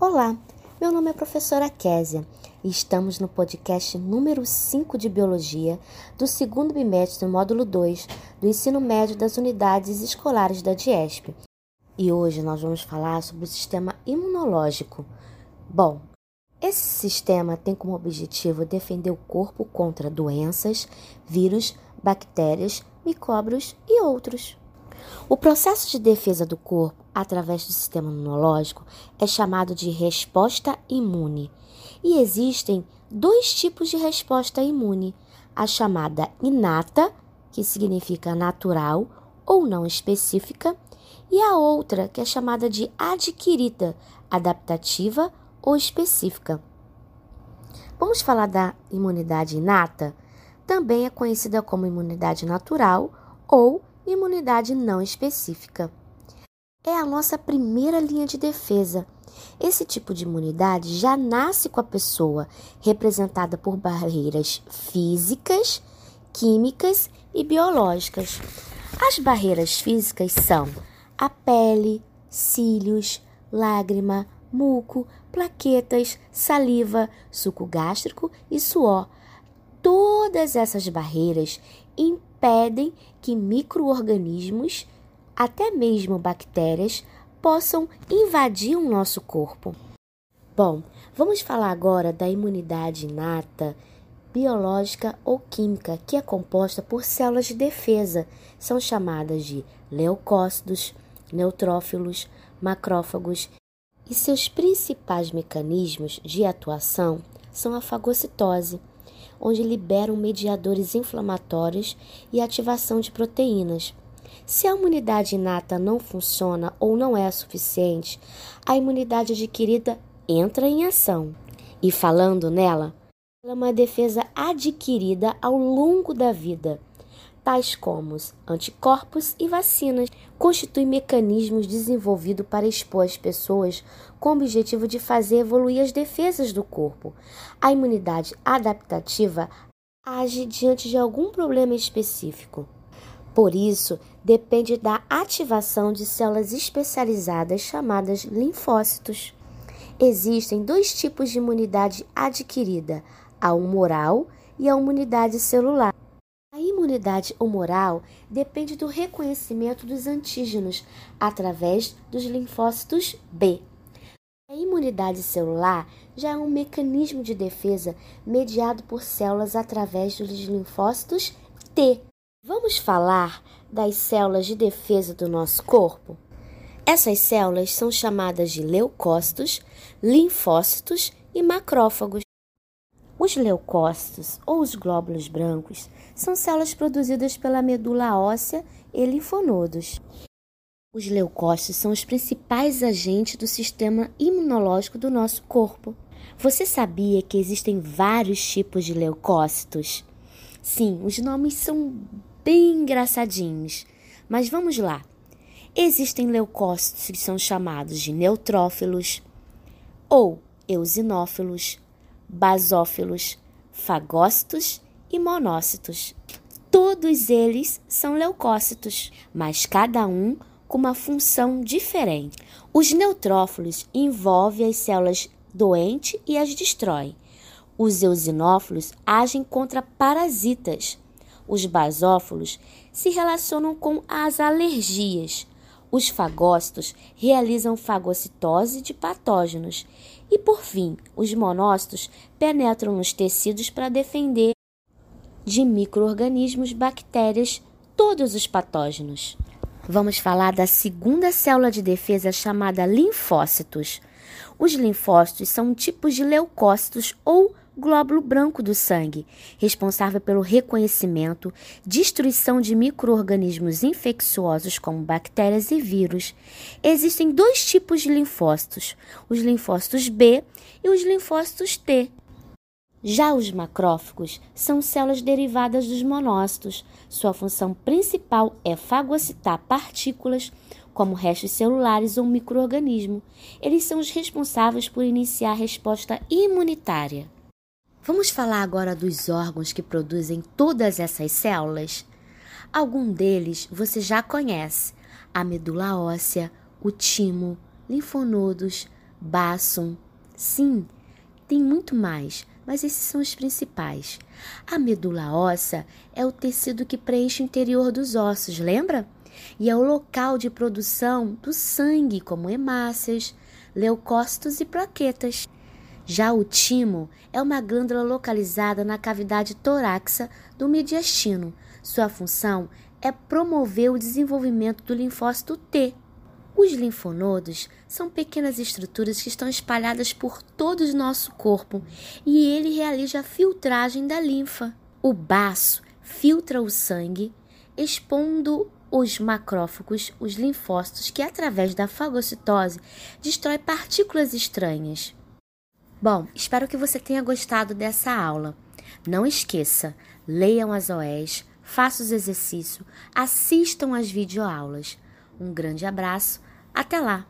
Olá, meu nome é professora Késia e estamos no podcast número 5 de Biologia do segundo bimestre do módulo 2 do ensino médio das unidades escolares da DIESP. E hoje nós vamos falar sobre o sistema imunológico. Bom, esse sistema tem como objetivo defender o corpo contra doenças, vírus, bactérias, micróbios e outros. O processo de defesa do corpo através do sistema imunológico é chamado de resposta imune. E existem dois tipos de resposta imune: a chamada inata, que significa natural ou não específica, e a outra, que é chamada de adquirida, adaptativa ou específica. Vamos falar da imunidade inata? Também é conhecida como imunidade natural ou imunidade não específica. É a nossa primeira linha de defesa. Esse tipo de imunidade já nasce com a pessoa, representada por barreiras físicas, químicas e biológicas. As barreiras físicas são a pele, cílios, lágrima, muco, plaquetas, saliva, suco gástrico e suor. Todas essas barreiras impedem que microorganismos, até mesmo bactérias, possam invadir o nosso corpo. Bom, vamos falar agora da imunidade inata, biológica ou química, que é composta por células de defesa. São chamadas de leucócitos, neutrófilos, macrófagos e seus principais mecanismos de atuação são a fagocitose, onde liberam mediadores inflamatórios e ativação de proteínas. Se a imunidade inata não funciona ou não é suficiente, a imunidade adquirida entra em ação. E falando nela, ela é uma defesa adquirida ao longo da vida tais como anticorpos e vacinas, constituem mecanismos desenvolvidos para expor as pessoas com o objetivo de fazer evoluir as defesas do corpo. A imunidade adaptativa age diante de algum problema específico. Por isso, depende da ativação de células especializadas chamadas linfócitos. Existem dois tipos de imunidade adquirida: a humoral e a imunidade celular imunidade humoral depende do reconhecimento dos antígenos através dos linfócitos B. A imunidade celular já é um mecanismo de defesa mediado por células através dos linfócitos T. Vamos falar das células de defesa do nosso corpo? Essas células são chamadas de leucócitos, linfócitos e macrófagos. Os leucócitos ou os glóbulos brancos são células produzidas pela medula óssea e linfonodos. Os leucócitos são os principais agentes do sistema imunológico do nosso corpo. Você sabia que existem vários tipos de leucócitos? Sim, os nomes são bem engraçadinhos, mas vamos lá. Existem leucócitos que são chamados de neutrófilos ou eosinófilos basófilos, fagócitos e monócitos. Todos eles são leucócitos, mas cada um com uma função diferente. Os neutrófilos envolvem as células doentes e as destroem. Os eosinófilos agem contra parasitas. Os basófilos se relacionam com as alergias. Os fagócitos realizam fagocitose de patógenos e, por fim, os monócitos penetram nos tecidos para defender de microorganismos, bactérias, todos os patógenos. Vamos falar da segunda célula de defesa chamada linfócitos. Os linfócitos são tipos de leucócitos ou glóbulo branco do sangue, responsável pelo reconhecimento, destruição de microorganismos infecciosos como bactérias e vírus. Existem dois tipos de linfócitos: os linfócitos B e os linfócitos T. Já os macrófagos são células derivadas dos monócitos. Sua função principal é fagocitar partículas como restos celulares ou microorganismo. Eles são os responsáveis por iniciar a resposta imunitária. Vamos falar agora dos órgãos que produzem todas essas células? Algum deles você já conhece: a medula óssea, o timo, linfonodos, baço. Sim, tem muito mais, mas esses são os principais. A medula óssea é o tecido que preenche o interior dos ossos, lembra? E é o local de produção do sangue, como hemácias, leucócitos e plaquetas. Já o timo é uma glândula localizada na cavidade torácica do mediastino. Sua função é promover o desenvolvimento do linfócito T. Os linfonodos são pequenas estruturas que estão espalhadas por todo o nosso corpo e ele realiza a filtragem da linfa. O baço filtra o sangue, expondo os macrófagos, os linfócitos, que através da fagocitose destrói partículas estranhas. Bom, espero que você tenha gostado dessa aula. Não esqueça, leiam as OEs, façam os exercícios, assistam às videoaulas. Um grande abraço, até lá!